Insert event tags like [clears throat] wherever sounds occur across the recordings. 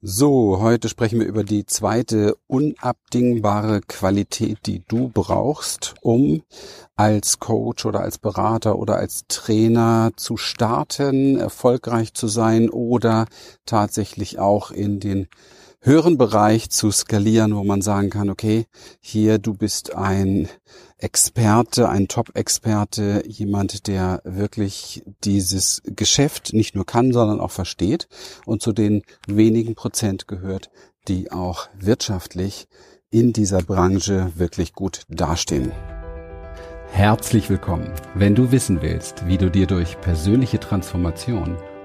So, heute sprechen wir über die zweite unabdingbare Qualität, die du brauchst, um als Coach oder als Berater oder als Trainer zu starten, erfolgreich zu sein oder tatsächlich auch in den höheren Bereich zu skalieren, wo man sagen kann, okay, hier du bist ein Experte, ein Top-Experte, jemand, der wirklich dieses Geschäft nicht nur kann, sondern auch versteht und zu den wenigen Prozent gehört, die auch wirtschaftlich in dieser Branche wirklich gut dastehen. Herzlich willkommen. Wenn du wissen willst, wie du dir durch persönliche Transformation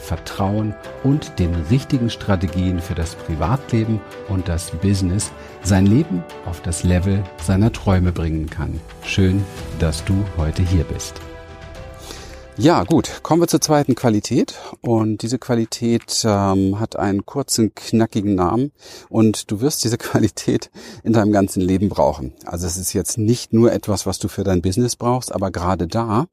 Vertrauen und den richtigen Strategien für das Privatleben und das Business sein Leben auf das Level seiner Träume bringen kann. Schön, dass du heute hier bist. Ja, gut. Kommen wir zur zweiten Qualität. Und diese Qualität ähm, hat einen kurzen, knackigen Namen. Und du wirst diese [laughs] Qualität in deinem ganzen Leben brauchen. Also es ist jetzt nicht nur etwas, was du für dein Business brauchst, aber gerade da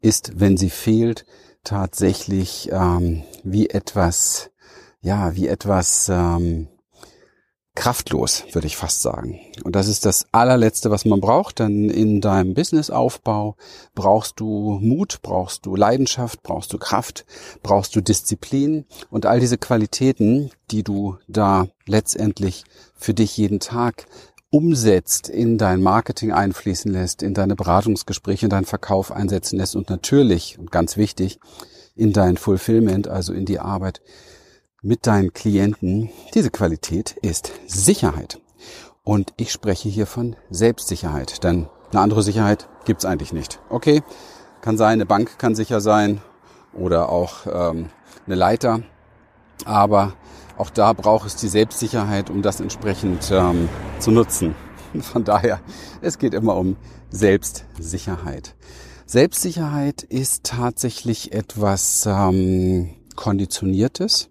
ist, wenn sie fehlt, tatsächlich ähm, wie etwas, ja, wie etwas ähm, kraftlos, würde ich fast sagen. Und das ist das allerletzte, was man braucht. Denn in deinem Businessaufbau brauchst du Mut, brauchst du Leidenschaft, brauchst du Kraft, brauchst du Disziplin und all diese Qualitäten, die du da letztendlich für dich jeden Tag umsetzt, in dein Marketing einfließen lässt, in deine Beratungsgespräche, in deinen Verkauf einsetzen lässt und natürlich und ganz wichtig in dein Fulfillment, also in die Arbeit mit deinen Klienten. Diese Qualität ist Sicherheit. Und ich spreche hier von Selbstsicherheit, denn eine andere Sicherheit gibt's eigentlich nicht. Okay, kann sein, eine Bank kann sicher sein oder auch ähm, eine Leiter, aber auch da braucht es die Selbstsicherheit, um das entsprechend ähm, zu nutzen. [laughs] Von daher, es geht immer um Selbstsicherheit. Selbstsicherheit ist tatsächlich etwas ähm, Konditioniertes.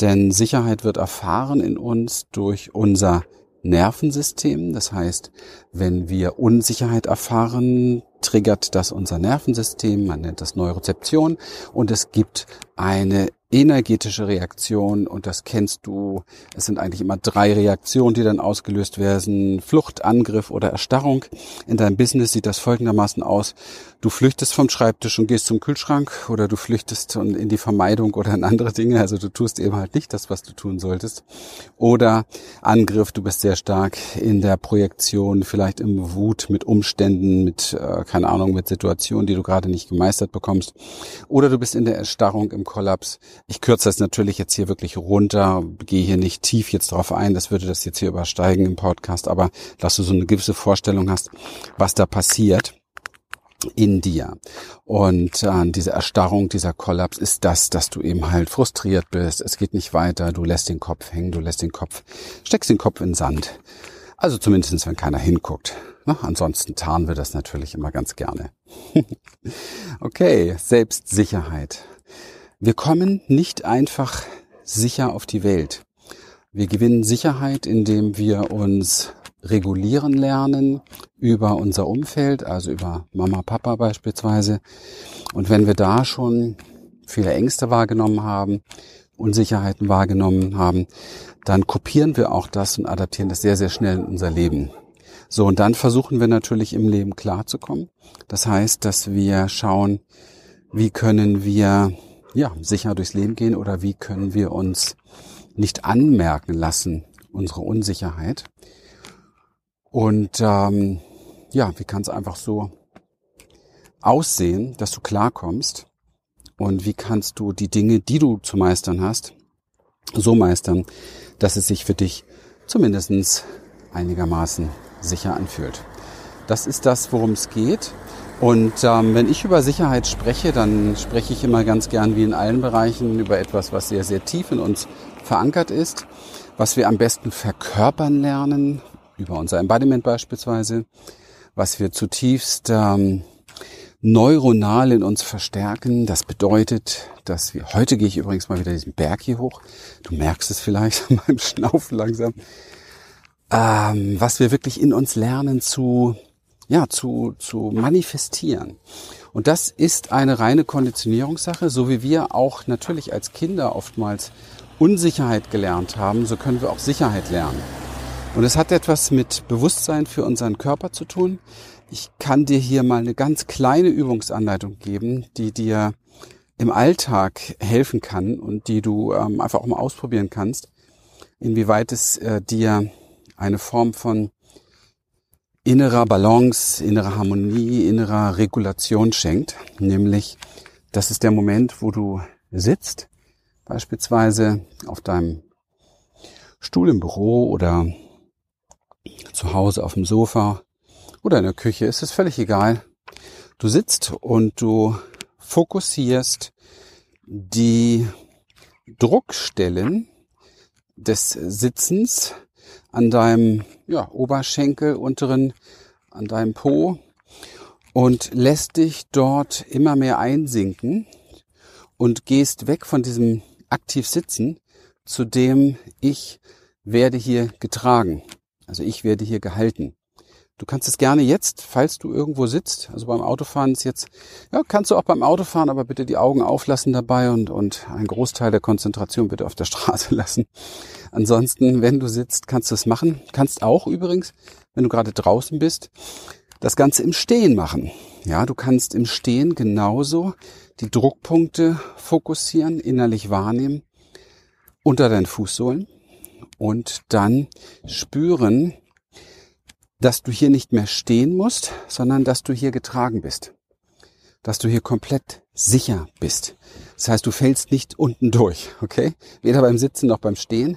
Denn Sicherheit wird erfahren in uns durch unser Nervensystem. Das heißt, wenn wir Unsicherheit erfahren, triggert das unser Nervensystem, man nennt das Neurozeption und es gibt eine energetische Reaktion und das kennst du. Es sind eigentlich immer drei Reaktionen, die dann ausgelöst werden. Flucht, Angriff oder Erstarrung. In deinem Business sieht das folgendermaßen aus. Du flüchtest vom Schreibtisch und gehst zum Kühlschrank oder du flüchtest in die Vermeidung oder in andere Dinge. Also du tust eben halt nicht das, was du tun solltest. Oder Angriff, du bist sehr stark in der Projektion, vielleicht im Wut mit Umständen, mit, äh, keine Ahnung, mit Situationen, die du gerade nicht gemeistert bekommst. Oder du bist in der Erstarrung, im Kollaps. Ich kürze das natürlich jetzt hier wirklich runter, gehe hier nicht tief jetzt drauf ein, das würde das jetzt hier übersteigen im Podcast, aber dass du so eine gewisse Vorstellung hast, was da passiert in dir. Und äh, diese Erstarrung, dieser Kollaps ist das, dass du eben halt frustriert bist. Es geht nicht weiter. Du lässt den Kopf hängen, du lässt den Kopf, steckst den Kopf in Sand. Also zumindestens, wenn keiner hinguckt. Na, ansonsten tarnen wir das natürlich immer ganz gerne. [laughs] okay, Selbstsicherheit. Wir kommen nicht einfach sicher auf die Welt. Wir gewinnen Sicherheit, indem wir uns regulieren lernen über unser Umfeld, also über Mama, Papa beispielsweise. Und wenn wir da schon viele Ängste wahrgenommen haben, Unsicherheiten wahrgenommen haben, dann kopieren wir auch das und adaptieren das sehr, sehr schnell in unser Leben. So, und dann versuchen wir natürlich im Leben klarzukommen. Das heißt, dass wir schauen, wie können wir ja, sicher durchs Leben gehen oder wie können wir uns nicht anmerken lassen, unsere Unsicherheit. Und ähm, ja, wie kann es einfach so aussehen, dass du klarkommst? Und wie kannst du die Dinge, die du zu meistern hast, so meistern, dass es sich für dich zumindestens einigermaßen sicher anfühlt? Das ist das, worum es geht. Und ähm, wenn ich über Sicherheit spreche, dann spreche ich immer ganz gern wie in allen Bereichen über etwas, was sehr, sehr tief in uns verankert ist, was wir am besten verkörpern lernen, über unser Embodiment beispielsweise, was wir zutiefst ähm, neuronal in uns verstärken. Das bedeutet, dass wir, heute gehe ich übrigens mal wieder diesen Berg hier hoch. Du merkst es vielleicht an meinem Schnaufen langsam. Ähm, was wir wirklich in uns lernen zu, ja, zu, zu manifestieren. Und das ist eine reine Konditionierungssache, so wie wir auch natürlich als Kinder oftmals Unsicherheit gelernt haben, so können wir auch Sicherheit lernen. Und es hat etwas mit Bewusstsein für unseren Körper zu tun. Ich kann dir hier mal eine ganz kleine Übungsanleitung geben, die dir im Alltag helfen kann und die du ähm, einfach auch mal ausprobieren kannst, inwieweit es äh, dir eine Form von innerer Balance, innerer Harmonie, innerer Regulation schenkt. Nämlich, das ist der Moment, wo du sitzt, beispielsweise auf deinem Stuhl im Büro oder zu Hause auf dem Sofa oder in der Küche, ist es völlig egal. Du sitzt und du fokussierst die Druckstellen des Sitzens an deinem ja, Oberschenkel, unteren, an deinem Po und lässt dich dort immer mehr einsinken und gehst weg von diesem aktiv Sitzen zu dem ich werde hier getragen. Also ich werde hier gehalten. Du kannst es gerne jetzt, falls du irgendwo sitzt, also beim Autofahren ist jetzt, ja, kannst du auch beim Autofahren, aber bitte die Augen auflassen dabei und, und einen Großteil der Konzentration bitte auf der [laughs] Straße lassen. Ansonsten, wenn du sitzt, kannst du es machen. Kannst auch übrigens, wenn du gerade draußen bist, das Ganze im Stehen machen. Ja, du kannst im Stehen genauso die Druckpunkte fokussieren, innerlich wahrnehmen, unter deinen Fußsohlen und dann spüren, dass du hier nicht mehr stehen musst, sondern dass du hier getragen bist. Dass du hier komplett sicher bist. Das heißt, du fällst nicht unten durch, okay? Weder beim Sitzen noch beim Stehen.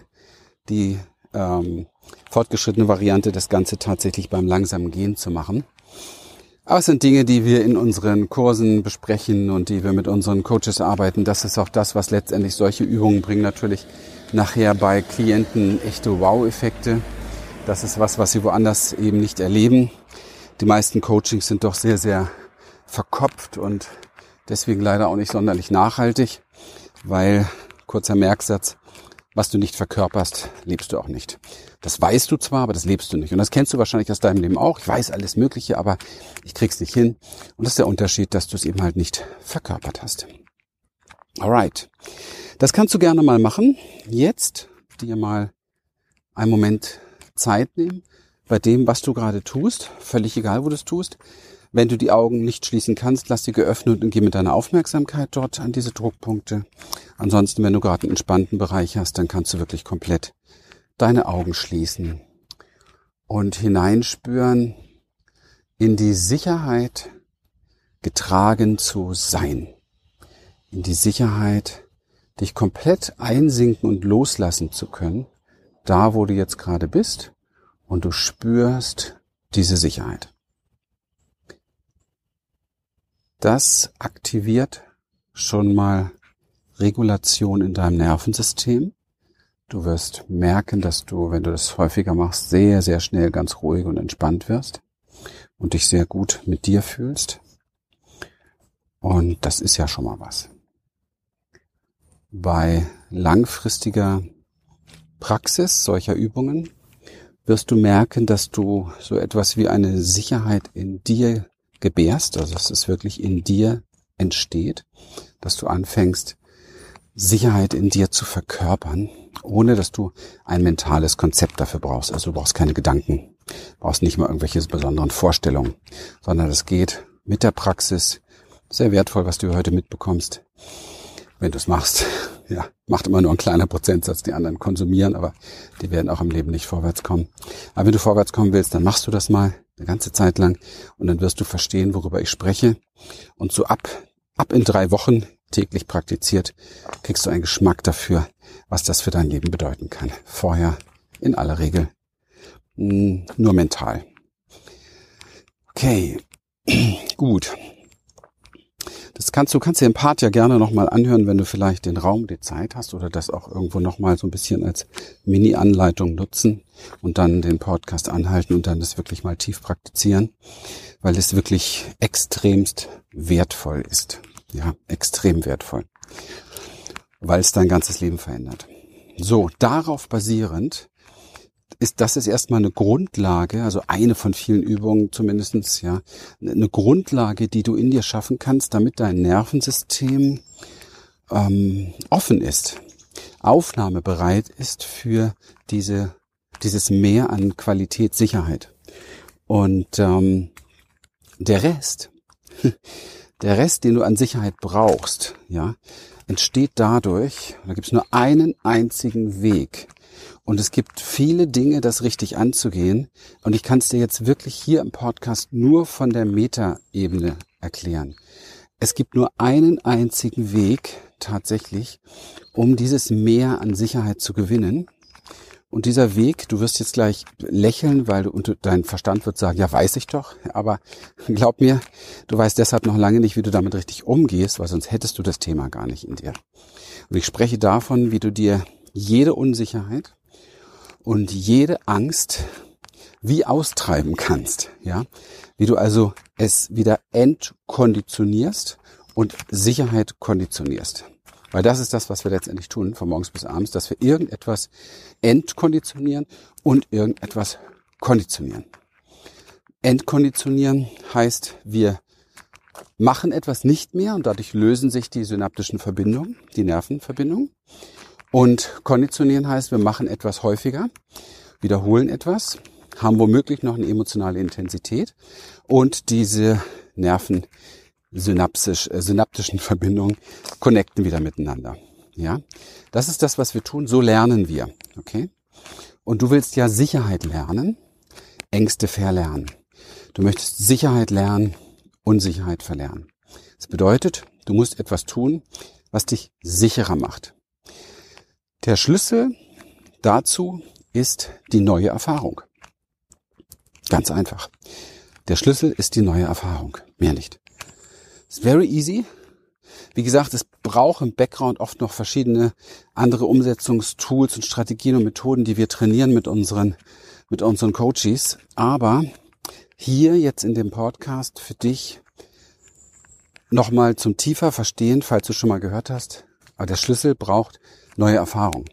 Die ähm, fortgeschrittene Variante, das Ganze tatsächlich beim langsamen Gehen zu machen. Aber es sind Dinge, die wir in unseren Kursen besprechen und die wir mit unseren Coaches arbeiten. Das ist auch das, was letztendlich solche Übungen bringen. Natürlich nachher bei Klienten echte Wow-Effekte. Das ist was, was sie woanders eben nicht erleben. Die meisten Coachings sind doch sehr, sehr verkopft und deswegen leider auch nicht sonderlich nachhaltig, weil, kurzer Merksatz, was du nicht verkörperst, lebst du auch nicht. Das weißt du zwar, aber das lebst du nicht. Und das kennst du wahrscheinlich aus deinem Leben auch. Ich weiß alles Mögliche, aber ich krieg's nicht hin. Und das ist der Unterschied, dass du es eben halt nicht verkörpert hast. Alright. Das kannst du gerne mal machen. Jetzt dir mal einen Moment Zeit nehmen bei dem, was du gerade tust, völlig egal, wo du es tust. Wenn du die Augen nicht schließen kannst, lass sie geöffnet und geh mit deiner Aufmerksamkeit dort an diese Druckpunkte. Ansonsten, wenn du gerade einen entspannten Bereich hast, dann kannst du wirklich komplett deine Augen schließen und hineinspüren in die Sicherheit, getragen zu sein. In die Sicherheit, dich komplett einsinken und loslassen zu können da, wo du jetzt gerade bist und du spürst diese Sicherheit. Das aktiviert schon mal Regulation in deinem Nervensystem. Du wirst merken, dass du, wenn du das häufiger machst, sehr, sehr schnell ganz ruhig und entspannt wirst und dich sehr gut mit dir fühlst. Und das ist ja schon mal was. Bei langfristiger Praxis solcher Übungen wirst du merken, dass du so etwas wie eine Sicherheit in dir gebärst, also dass es wirklich in dir entsteht, dass du anfängst, Sicherheit in dir zu verkörpern, ohne dass du ein mentales Konzept dafür brauchst. Also du brauchst keine Gedanken, brauchst nicht mal irgendwelche besonderen Vorstellungen, sondern es geht mit der Praxis. Sehr wertvoll, was du heute mitbekommst, wenn du es machst ja, macht immer nur ein kleiner Prozentsatz, die anderen konsumieren, aber die werden auch im Leben nicht vorwärts kommen. Aber wenn du vorwärts kommen willst, dann machst du das mal eine ganze Zeit lang und dann wirst du verstehen, worüber ich spreche. Und so ab, ab in drei Wochen täglich praktiziert, kriegst du einen Geschmack dafür, was das für dein Leben bedeuten kann. Vorher in aller Regel hm, nur mental. Okay, [clears throat] gut. Das kannst du kannst dir den Part ja gerne nochmal anhören, wenn du vielleicht den Raum, die Zeit hast oder das auch irgendwo nochmal so ein bisschen als Mini-Anleitung nutzen und dann den Podcast anhalten und dann das wirklich mal tief praktizieren, weil es wirklich extremst wertvoll ist. Ja, extrem wertvoll. Weil es dein ganzes Leben verändert. So, darauf basierend ist das ist erstmal eine Grundlage, also eine von vielen Übungen zumindestens, ja, eine Grundlage, die du in dir schaffen kannst, damit dein Nervensystem ähm, offen ist, aufnahmebereit ist für diese, dieses Mehr an Qualität, Sicherheit. Und ähm, der Rest, [laughs] der Rest, den du an Sicherheit brauchst, ja, entsteht dadurch, da gibt es nur einen einzigen Weg, und es gibt viele Dinge, das richtig anzugehen. Und ich kann es dir jetzt wirklich hier im Podcast nur von der Meta-Ebene erklären. Es gibt nur einen einzigen Weg tatsächlich, um dieses Mehr an Sicherheit zu gewinnen. Und dieser Weg, du wirst jetzt gleich lächeln, weil du, und dein Verstand wird sagen, ja, weiß ich doch. Aber glaub mir, du weißt deshalb noch lange nicht, wie du damit richtig umgehst, weil sonst hättest du das Thema gar nicht in dir. Und ich spreche davon, wie du dir jede Unsicherheit, und jede Angst wie austreiben kannst, ja, wie du also es wieder entkonditionierst und Sicherheit konditionierst. Weil das ist das, was wir letztendlich tun, von morgens bis abends, dass wir irgendetwas entkonditionieren und irgendetwas konditionieren. Entkonditionieren heißt, wir machen etwas nicht mehr und dadurch lösen sich die synaptischen Verbindungen, die Nervenverbindungen. Und konditionieren heißt, wir machen etwas häufiger, wiederholen etwas, haben womöglich noch eine emotionale Intensität und diese Nerven synapsisch, äh, synaptischen [laughs] Verbindungen connecten wieder miteinander. Ja, das ist das, was wir tun. So lernen wir. Okay? Und du willst ja Sicherheit lernen, Ängste verlernen. Du möchtest Sicherheit lernen, Unsicherheit verlernen. Das bedeutet, du musst etwas tun, was dich sicherer macht. Der Schlüssel dazu ist die neue Erfahrung. Ganz einfach. Der Schlüssel ist die neue Erfahrung, mehr nicht. It's very easy. Wie gesagt, es braucht im Background oft noch verschiedene andere Umsetzungstools und Strategien und Methoden, die wir trainieren mit unseren, mit unseren Coaches. Aber hier jetzt in dem Podcast für dich nochmal zum tiefer verstehen, falls du schon mal gehört hast. Aber der Schlüssel braucht neue Erfahrung.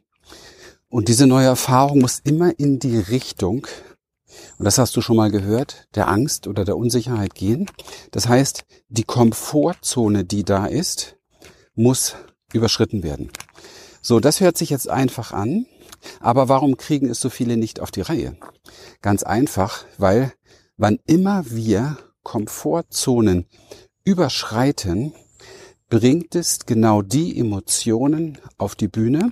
Und diese neue Erfahrung muss immer in die Richtung, und das hast du schon mal gehört, der Angst oder der Unsicherheit gehen. Das heißt, die Komfortzone, die da ist, muss überschritten werden. So, das hört sich jetzt einfach an, aber warum kriegen es so viele nicht auf die Reihe? Ganz einfach, weil wann immer wir Komfortzonen überschreiten, bringt es genau die Emotionen auf die Bühne,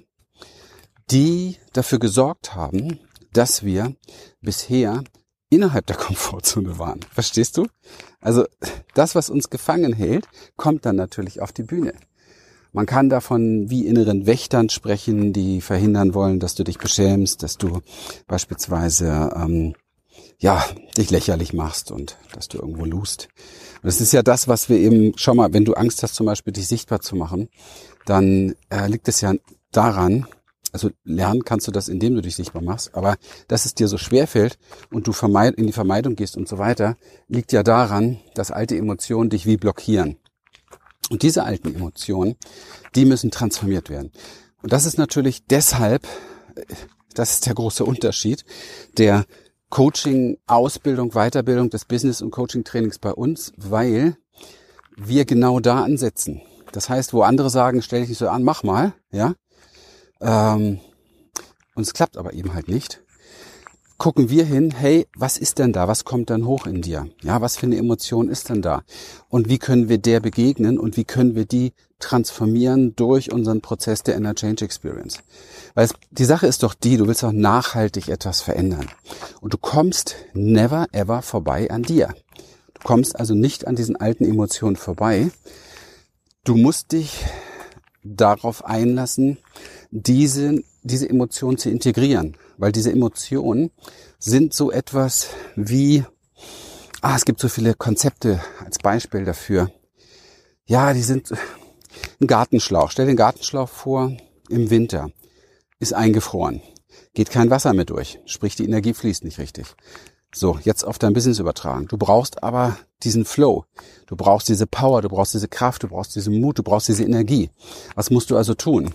die dafür gesorgt haben, dass wir bisher innerhalb der [laughs] Komfortzone waren. Verstehst du? Also das, was uns gefangen hält, kommt dann natürlich auf die Bühne. Man kann davon wie inneren Wächtern sprechen, die verhindern wollen, dass du dich beschämst, dass du beispielsweise ähm, ja dich lächerlich machst und dass du irgendwo lust. Und das ist ja das, was wir eben, schau mal, wenn du Angst hast, zum Beispiel dich sichtbar zu machen, dann äh, liegt es ja daran, also lernen kannst du das, indem du dich sichtbar machst, aber dass es dir so schwer fällt und du vermeid, in die Vermeidung gehst und so weiter, liegt ja daran, dass alte Emotionen dich wie blockieren. Und diese alten Emotionen, die müssen transformiert werden. Und das ist natürlich deshalb, äh, das ist der große Unterschied, der Coaching, Ausbildung, Weiterbildung des Business- und Coaching-Trainings bei uns, weil wir genau da ansetzen. Das heißt, wo andere sagen, stell dich nicht so an, mach mal, ja. Ähm, und es klappt aber eben halt nicht. Gucken wir hin, hey, was ist denn da? Was kommt dann hoch in dir? Ja, was für eine Emotion ist denn da? Und wie können wir der begegnen und wie können wir die transformieren durch unseren Prozess der Inner Change Experience? Weil es, die Sache ist doch die, du willst auch nachhaltig etwas verändern. Und du kommst never ever vorbei an dir. Du kommst also nicht an diesen alten Emotionen vorbei. Du musst dich darauf einlassen, diese, diese Emotionen zu integrieren. Weil diese Emotionen sind so etwas wie, ah, es gibt so viele Konzepte als Beispiel dafür. ja, die sind ein Gartenschlauch. Stell den Gartenschlauch vor im Winter. Ist eingefroren. Geht kein Wasser mehr durch. Sprich, die Energie fließt nicht richtig. So, jetzt auf dein Business übertragen. Du brauchst aber diesen Flow. Du brauchst diese Power, du brauchst diese Kraft, du brauchst diesen Mut, du brauchst diese Energie. Was musst du also tun?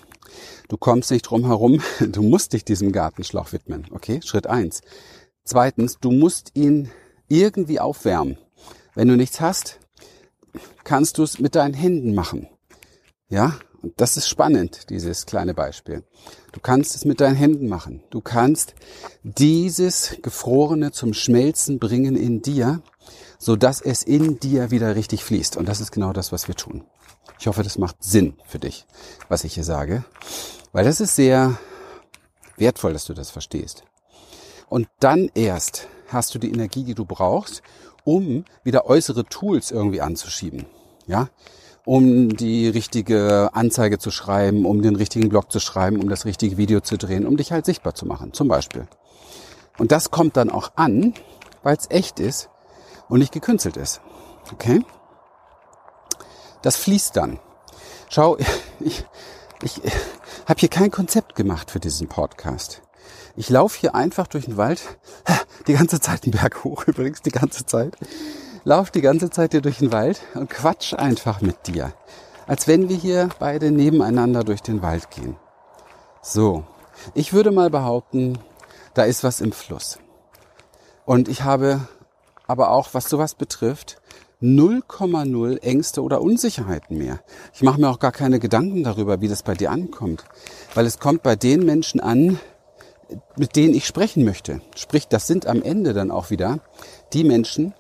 Du kommst nicht drum herum, [laughs] du musst dich diesem Gartenschlauch widmen. Okay, Schritt eins. Zweitens, du musst ihn irgendwie aufwärmen. Wenn du nichts hast, kannst du es mit deinen Händen machen. Ja, und das ist spannend, dieses kleine Beispiel. Du kannst es mit deinen Händen machen. Du kannst dieses Gefrorene zum Schmelzen bringen in dir, so dass es in dir wieder richtig fließt. Und das ist genau das, was wir tun. Ich hoffe, das macht Sinn für dich, was ich hier sage. Weil das ist sehr wertvoll, dass du das verstehst. Und dann erst hast du die Energie, die du brauchst, um wieder äußere Tools irgendwie anzuschieben. Ja, um die richtige Anzeige zu schreiben, um den richtigen Blog zu schreiben, um das richtige Video zu drehen, um dich halt sichtbar zu machen, zum Beispiel. Und das kommt dann auch an, weil es echt ist und nicht gekünstelt ist. Okay? Das fließt dann. Schau, ich, ich habe hier kein Konzept gemacht für diesen Podcast. Ich laufe hier einfach durch den Wald, die ganze Zeit den Berg hoch [laughs] übrigens, die ganze Zeit lauf die ganze Zeit hier durch den Wald und quatsch einfach mit dir. Als wenn wir hier beide nebeneinander durch den Wald gehen. So. Ich würde mal behaupten, da ist was im Fluss. Und ich habe aber auch, was sowas betrifft, 0,0 Ängste oder Unsicherheiten mehr. Ich mache mir auch gar keine Gedanken darüber, wie das bei dir ankommt. Weil es kommt bei den Menschen an, mit denen ich sprechen möchte. Sprich, das sind am Ende dann auch wieder die Menschen,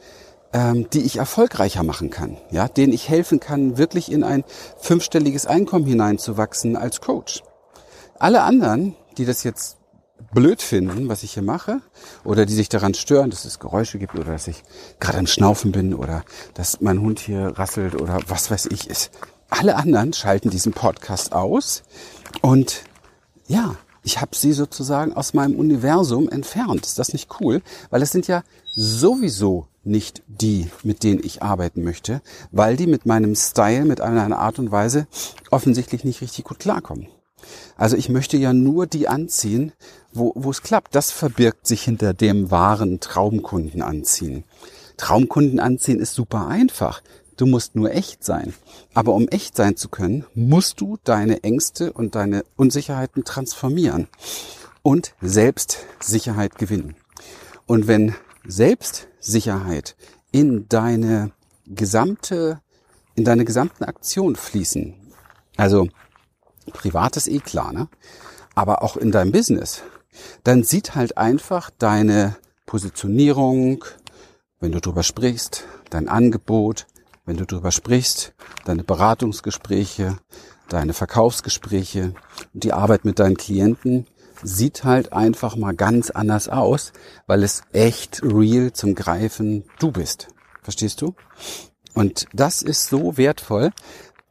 ähm, die ich erfolgreicher machen kann, ja, denen ich helfen kann, wirklich in ein fünfstelliges Einkommen hineinzuwachsen als Coach. Alle anderen, die das jetzt blöd finden, was ich hier mache, oder die sich daran stören, dass es Geräusche gibt oder dass ich gerade am Schnaufen bin oder dass mein Hund hier rasselt oder was weiß ich ist. Alle anderen schalten diesen Podcast aus und ja, ich habe sie sozusagen aus meinem Universum entfernt. Ist das nicht cool? Weil es sind ja sowieso nicht die, mit denen ich arbeiten möchte, weil die mit meinem Style, mit einer Art und Weise offensichtlich nicht richtig gut klarkommen. Also ich möchte ja nur die anziehen, wo, wo es klappt. Das verbirgt sich hinter dem wahren Traumkunden anziehen. Traumkunden anziehen ist super einfach. Du musst nur echt sein. Aber um echt sein zu können, musst du deine Ängste und deine Unsicherheiten transformieren und Selbstsicherheit gewinnen. Und wenn Selbstsicherheit in deine gesamte, in deine gesamten Aktionen fließen. Also privates eh klar, ne? Aber auch in deinem Business. Dann sieht halt einfach deine Positionierung, wenn du drüber sprichst, dein Angebot, wenn du drüber sprichst, deine Beratungsgespräche, deine Verkaufsgespräche, die Arbeit mit deinen Klienten, sieht halt einfach mal ganz anders aus, weil es echt real zum Greifen du bist. Verstehst du? Und das ist so wertvoll.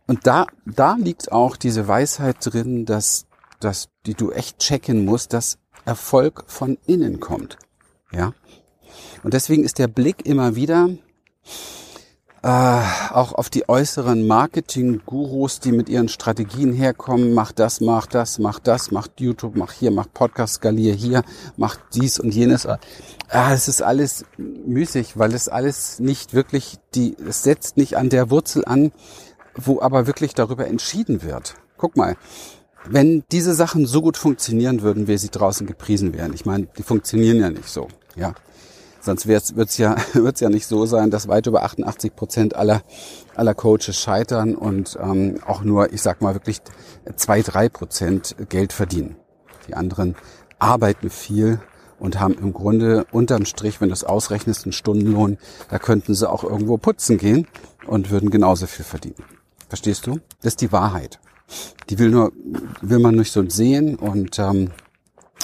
Und da, da liegt auch diese Weisheit drin, dass, dass, die du echt checken musst, dass Erfolg von innen kommt. Ja. Und deswegen ist der Blick immer wieder, äh, auch auf die äußeren Marketing-Gurus, die mit ihren Strategien herkommen, mach das, mach das, mach das, mach YouTube, mach hier, mach Podcast, skalier hier, mach dies und jenes. Ah, es ist alles müßig, weil es alles nicht wirklich die, es setzt nicht an der Wurzel an, wo aber wirklich darüber entschieden wird. Guck mal, wenn diese Sachen so gut funktionieren würden, wie sie draußen gepriesen wären. Ich meine, die funktionieren ja nicht so, ja. Sonst wird es ja, [laughs] wird's ja nicht so sein, dass weit über 88 Prozent aller, aller Coaches scheitern und ähm, auch nur, ich sag mal, wirklich zwei, drei Prozent Geld verdienen. Die anderen arbeiten viel und haben im Grunde unterm Strich, wenn du es ausrechnest, einen Stundenlohn, da könnten sie auch irgendwo putzen gehen und würden genauso viel verdienen. Verstehst du? Das ist die Wahrheit. Die will nur, will man nicht so sehen und ähm,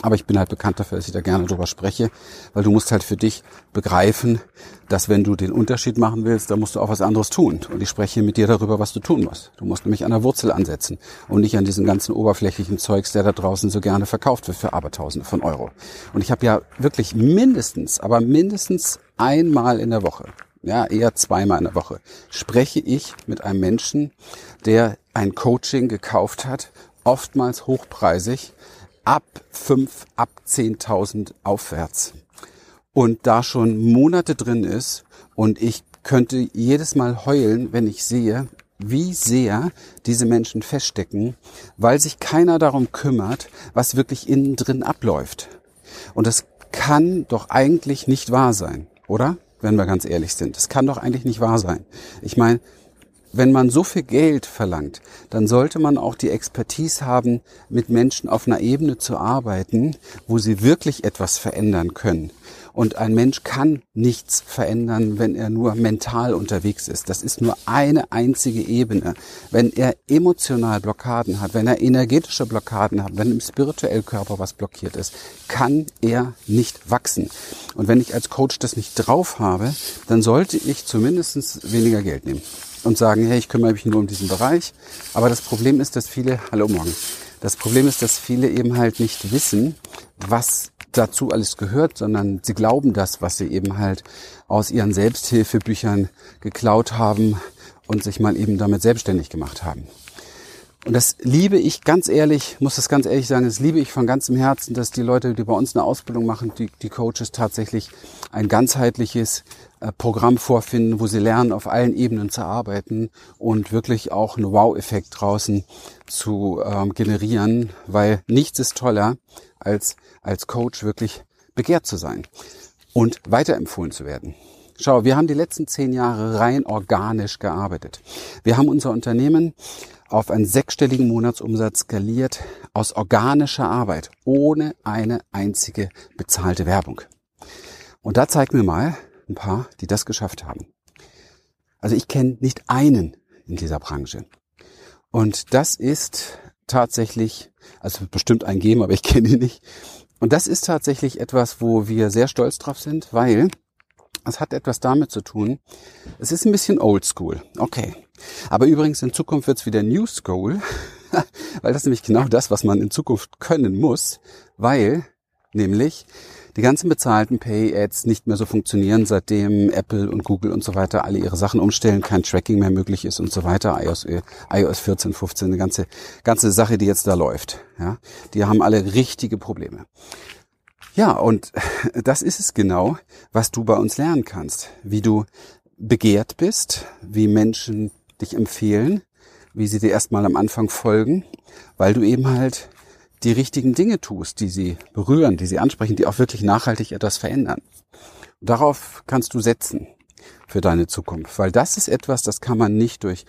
aber ich bin halt bekannt dafür, dass ich da gerne drüber spreche, weil du musst halt für dich begreifen, dass wenn du den Unterschied machen willst, dann musst du auch was anderes tun. Und ich spreche mit dir darüber, was du tun musst. Du musst nämlich an der Wurzel ansetzen und nicht an diesem ganzen oberflächlichen Zeugs, der da draußen so gerne verkauft wird für Abertausende von Euro. Und ich habe ja wirklich mindestens, aber mindestens einmal in der Woche, ja, eher zweimal in der Woche, spreche ich mit einem Menschen, der ein Coaching gekauft hat, oftmals hochpreisig, ab fünf, ab zehntausend aufwärts. Und da schon Monate drin ist und ich könnte jedes Mal heulen, wenn ich sehe, wie sehr diese Menschen feststecken, weil sich keiner darum kümmert, was wirklich innen drin abläuft. Und das kann doch eigentlich nicht wahr sein, oder? Wenn wir ganz ehrlich sind. Das kann doch eigentlich nicht wahr sein. Ich meine, wenn man so viel Geld verlangt, dann sollte man auch die Expertise haben, mit Menschen auf einer Ebene zu arbeiten, wo sie wirklich etwas verändern können. Und ein Mensch kann nichts verändern, wenn er nur mental unterwegs ist. Das ist nur eine einzige Ebene. Wenn er emotional Blockaden hat, wenn er energetische Blockaden hat, wenn im spirituellen Körper was blockiert ist, kann er nicht wachsen. Und wenn ich als Coach das nicht drauf habe, dann sollte ich zumindest weniger Geld nehmen und sagen, hey, ich kümmere mich nur um diesen Bereich. Aber das Problem ist, dass viele, hallo morgen, das Problem ist, dass viele eben halt nicht wissen, was dazu alles gehört, sondern sie glauben das, was sie eben halt aus ihren Selbsthilfebüchern geklaut haben und sich mal eben damit selbstständig gemacht haben. Und das liebe ich ganz ehrlich, muss das ganz ehrlich sagen, das liebe ich von ganzem Herzen, dass die Leute, die bei uns eine Ausbildung machen, die, die Coaches tatsächlich ein ganzheitliches äh, Programm vorfinden, wo sie lernen, auf allen Ebenen zu arbeiten und wirklich auch einen Wow-Effekt draußen zu ähm, generieren, weil nichts ist toller, als als Coach wirklich begehrt zu sein und weiterempfohlen zu werden. Schau, wir haben die letzten zehn Jahre rein organisch gearbeitet. Wir haben unser Unternehmen auf einen sechsstelligen Monatsumsatz skaliert aus organischer Arbeit, ohne eine einzige bezahlte Werbung. Und da zeig mir mal ein paar, die das geschafft haben. Also ich kenne nicht einen in dieser Branche. Und das ist tatsächlich, also bestimmt ein geben, aber ich [laughs] kenne ihn nicht. Und das ist tatsächlich etwas, wo wir sehr stolz drauf sind, weil es hat etwas damit zu tun. Es ist ein bisschen oldschool. Okay. Aber übrigens in Zukunft wird es wieder New School, [laughs] weil das nämlich genau das, was man in Zukunft können muss, weil nämlich die ganzen bezahlten Pay-Ads nicht mehr so funktionieren, seitdem Apple und Google und so weiter alle ihre Sachen umstellen, kein Tracking mehr möglich ist und so weiter, iOS, iOS 14, 15, eine ganze, ganze Sache, die jetzt da läuft. Ja, die haben alle richtige Probleme. Ja, und [laughs] das ist es genau, was du bei uns lernen kannst. Wie du begehrt bist, wie Menschen dich empfehlen, wie sie dir erstmal am Anfang folgen, weil du eben halt die richtigen Dinge tust, die sie berühren, die sie ansprechen, die auch wirklich nachhaltig etwas verändern. Darauf kannst du setzen für deine Zukunft, weil das ist etwas, das kann man nicht durch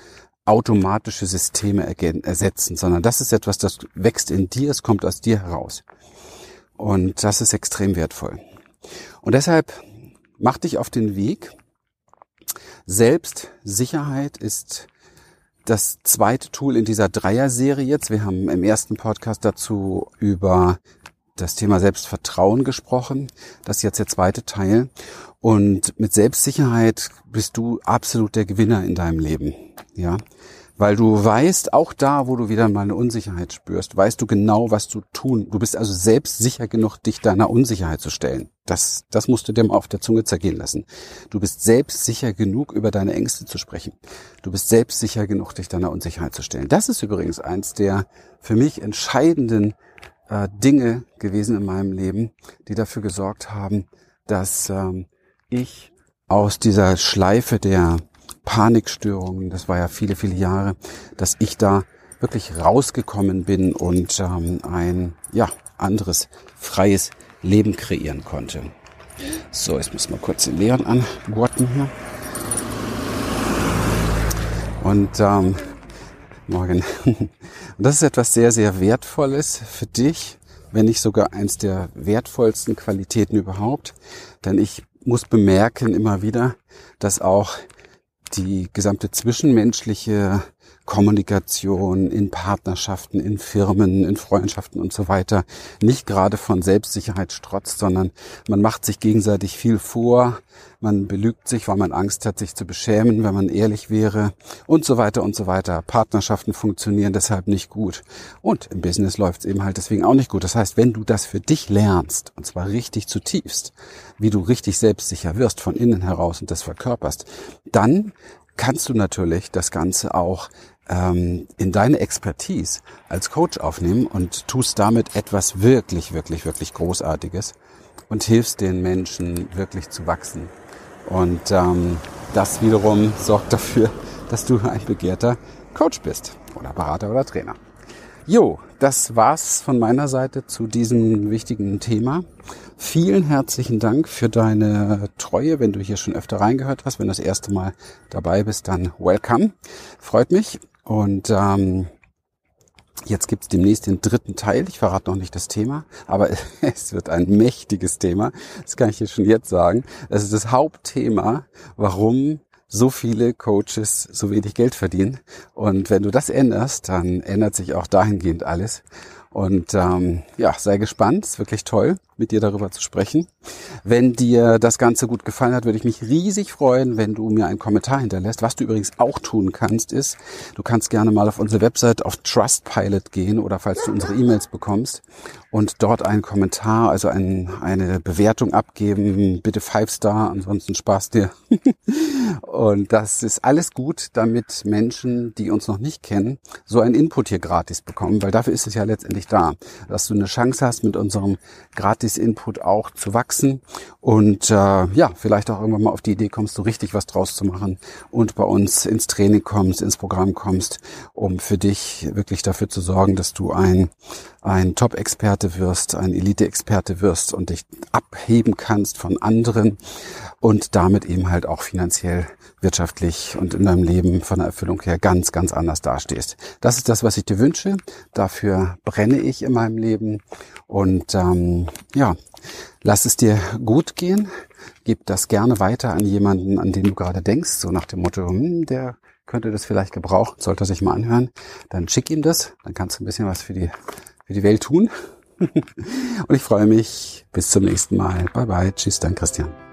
automatische Systeme ersetzen, sondern das ist etwas, das wächst in dir, es kommt aus dir heraus. Und das ist extrem wertvoll. Und deshalb mach dich auf den Weg. Selbstsicherheit ist das zweite Tool in dieser Dreier-Serie jetzt. Wir haben im ersten Podcast dazu über das Thema Selbstvertrauen gesprochen. Das ist jetzt der zweite Teil. Und mit Selbstsicherheit bist du absolut der Gewinner in deinem Leben. Ja weil du weißt, auch da, wo du wieder mal eine Unsicherheit spürst, weißt du genau, was du tun. Du bist also selbst sicher genug, dich deiner Unsicherheit zu stellen. Das, das musst du dir mal auf der Zunge zergehen lassen. Du bist selbst sicher genug, über deine Ängste zu sprechen. Du bist selbst sicher genug, dich deiner Unsicherheit zu stellen. Das ist übrigens eins der für mich entscheidenden äh, Dinge gewesen in meinem Leben, die dafür gesorgt haben, dass ähm, ich aus dieser Schleife der Panikstörungen, das war ja viele, viele Jahre, dass ich da wirklich rausgekommen bin und ähm, ein ja, anderes, freies Leben kreieren konnte. So, jetzt müssen wir kurz den Leon angurten hier. Und ähm, morgen. [laughs] Und das ist etwas sehr, sehr Wertvolles für dich, wenn nicht sogar eins der wertvollsten Qualitäten überhaupt. Denn ich muss bemerken immer wieder, dass auch die gesamte zwischenmenschliche Kommunikation, in Partnerschaften, in Firmen, in Freundschaften und so weiter nicht gerade von Selbstsicherheit strotzt, sondern man macht sich gegenseitig viel vor, man belügt sich, weil man Angst hat, sich zu beschämen, wenn man ehrlich wäre und so weiter und so weiter. Partnerschaften funktionieren deshalb nicht gut. Und im Business läuft es eben halt deswegen auch nicht gut. Das heißt, wenn du das für dich lernst, und zwar richtig zutiefst, wie du richtig selbstsicher wirst von innen heraus und das verkörperst, dann kannst du natürlich das Ganze auch ähm, in deine Expertise als Coach aufnehmen und tust damit etwas wirklich, wirklich, wirklich Großartiges und hilfst den Menschen wirklich zu wachsen. Und ähm, das wiederum [laughs] sorgt dafür, dass du ein begehrter Coach bist oder Berater oder Trainer. Jo, das war's von meiner Seite zu diesem wichtigen Thema. Vielen herzlichen Dank für deine Treue, wenn du hier schon öfter reingehört hast. Wenn du das erste Mal dabei bist, dann welcome. Freut mich. Und ähm, Jetzt gibt's demnächst den dritten Teil. Ich verrate noch nicht das Thema, aber [laughs] es wird ein mächtiges Thema. Das kann ich dir schon jetzt sagen. Es ist das Hauptthema, warum so viele Coaches so wenig Geld verdienen. Und wenn du das änderst, dann ändert sich auch dahingehend alles. Und ähm, ja, sei gespannt. ist wirklich toll, mit dir darüber zu sprechen. Wenn dir das Ganze gut gefallen hat, würde ich mich riesig freuen, wenn du mir einen Kommentar hinterlässt. Was du übrigens auch tun kannst, ist, du kannst gerne mal auf unsere Website auf Trustpilot gehen oder falls du unsere E-Mails bekommst und dort einen Kommentar, also ein, eine Bewertung abgeben. Bitte Five Star, ansonsten Spaß dir. [laughs] und das ist alles gut, damit Menschen, die uns noch nicht kennen, so einen Input hier gratis bekommen, weil dafür ist es ja letztendlich da, dass du eine Chance hast, mit unserem Gratis-Input auch zu wachsen. Und äh, ja, vielleicht auch irgendwann mal auf die Idee kommst, so richtig was draus zu machen und bei uns ins Training kommst, ins Programm kommst, um für dich wirklich dafür zu sorgen, dass du ein, ein Top-Experte wirst, ein Elite-Experte wirst und dich abheben kannst von anderen und damit eben halt auch finanziell, wirtschaftlich und in deinem Leben von der Erfüllung her ganz, ganz anders dastehst. Das ist das, was ich dir wünsche. Dafür brenne ich in meinem Leben und ähm, ja, lass es dir gut gehen. Gib das gerne weiter an jemanden, an den du gerade denkst, so nach dem Motto, hm, der könnte das vielleicht gebrauchen, sollte er sich mal anhören. Dann schick ihm das, dann kannst du ein bisschen was für die, für die Welt tun. [laughs] und ich freue mich. Bis zum nächsten Mal. Bye bye. Tschüss, dein Christian.